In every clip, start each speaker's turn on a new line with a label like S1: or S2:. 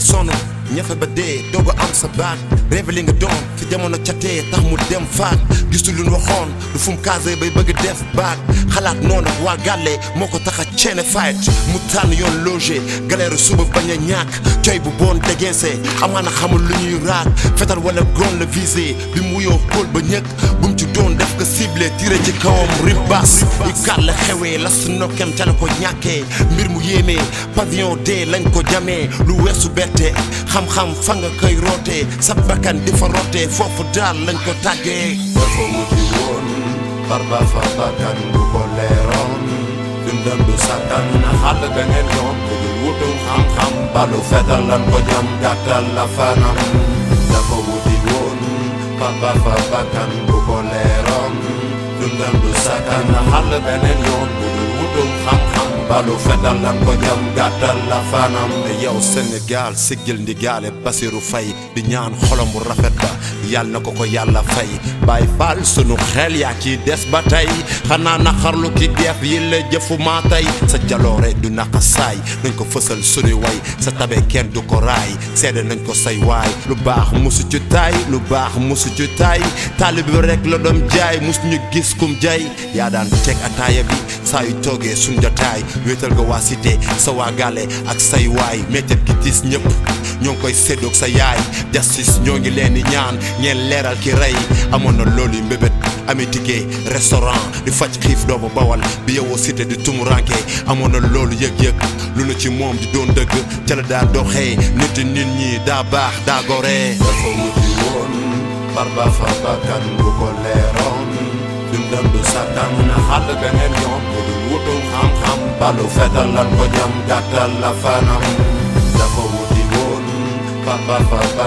S1: sonn ñafe ba dee doog am sa baat rêve li nga doon fi jamono catee tax mu dem faat gisul lu waxoon du fu mu bay bëgg def baat xalaat noonu waa gàlle moo fight mu tànn yoon logé galère suba bañ a ñàkk coy bu boon dégeese amaana xamul lu ñuy raak fetal wala gon la visé bi mu wuyoo ba ciblé tiré ci kawam ribas i gàlle xewee la su nokkem ca la ko ñàkkee mbir mu yéemee pavillon lañ ko jamee lu weesu bette xam-xam fa nga koy rootee sa bakkan di fa rootee foofu daal lañ ko tàggee
S2: dafa woon farba fa bakkan bu ko leeroon dundam du na xàll bu dul wutum xam-xam balu fetal lan ko jam gàttal la fanam dafa wuti woon farba fa bakkan bu ko leeroon dundam du sakkan na xàll beneen yoon bu dul wutum xam-xam balu fetal lan ko jam gàttal la fanam
S1: yow Sénégal siggil ndigaale Basiru Fay di ñaan xolam bu rafet ba yàlla na ko ko yàlla fay Baay Faal sunu xel yaa ci des ba tey xanaa naqarlu ki def yi la jëfu maa tey sa jaloore du naqa saay nañ ko fësal sunu way sa tabe kenn du ko raay seede nañ ko say waay lu baax musu ci taay lu baax musu ci taay taalib rek la doon jaay mus ñu gis kum jaay yaa daan teg ataaya bi saa yu toogee suñ jotaay wéetal nga waa cité sa waa gàlle ak say waay. Méttet gi tiis ñëpp koy séddoog sa yaay. Justice ñoo ngi ñaan ki restaurant di faj xiif doomu bawal bi yowoo cité di tumuranke. Amoon na loolu yëg-yëg lu na ci moom di doon dëgg. Ca la daa doxee nit nit
S2: dundam du sakkan na beneen yoon bu dul wutum xam-xam balu fetal lan ko jam gàttal la fanam dafa wuti woon farba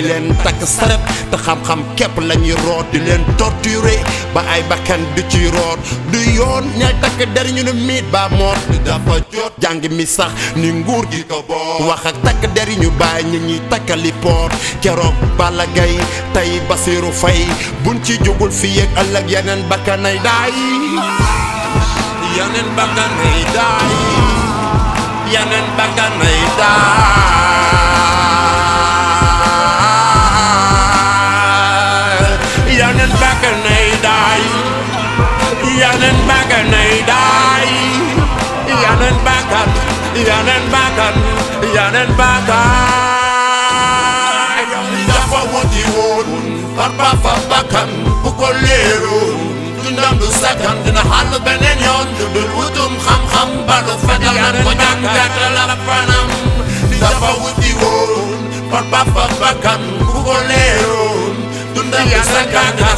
S1: di leen takk saret te xam-xam képp la ñuy di leen torturer ba ay bakkan du ci root du yoon ñay takk der ñu ne miit ba moot dafa jot jàng mi sax ni nguur gi ko boot wax ak takk der ñu bàyyi ñi ñuy takkali poot keroog Balla Gaye tey Basiru Fay buñ ci jógul fii ak ëllëg yeneen bakkanay daay yeneen bakkanay daay yeneen bakkan yeneen bakkan dafa wuti woon farba fa bakkan bu ko leeroon dundam du sakkan dina xàll beneen yoon du dul wutum xam-xam balu fetal nan ko jàngatal la fanam dafa wuti woon farba fa ko leeroon dundam du sakkan dina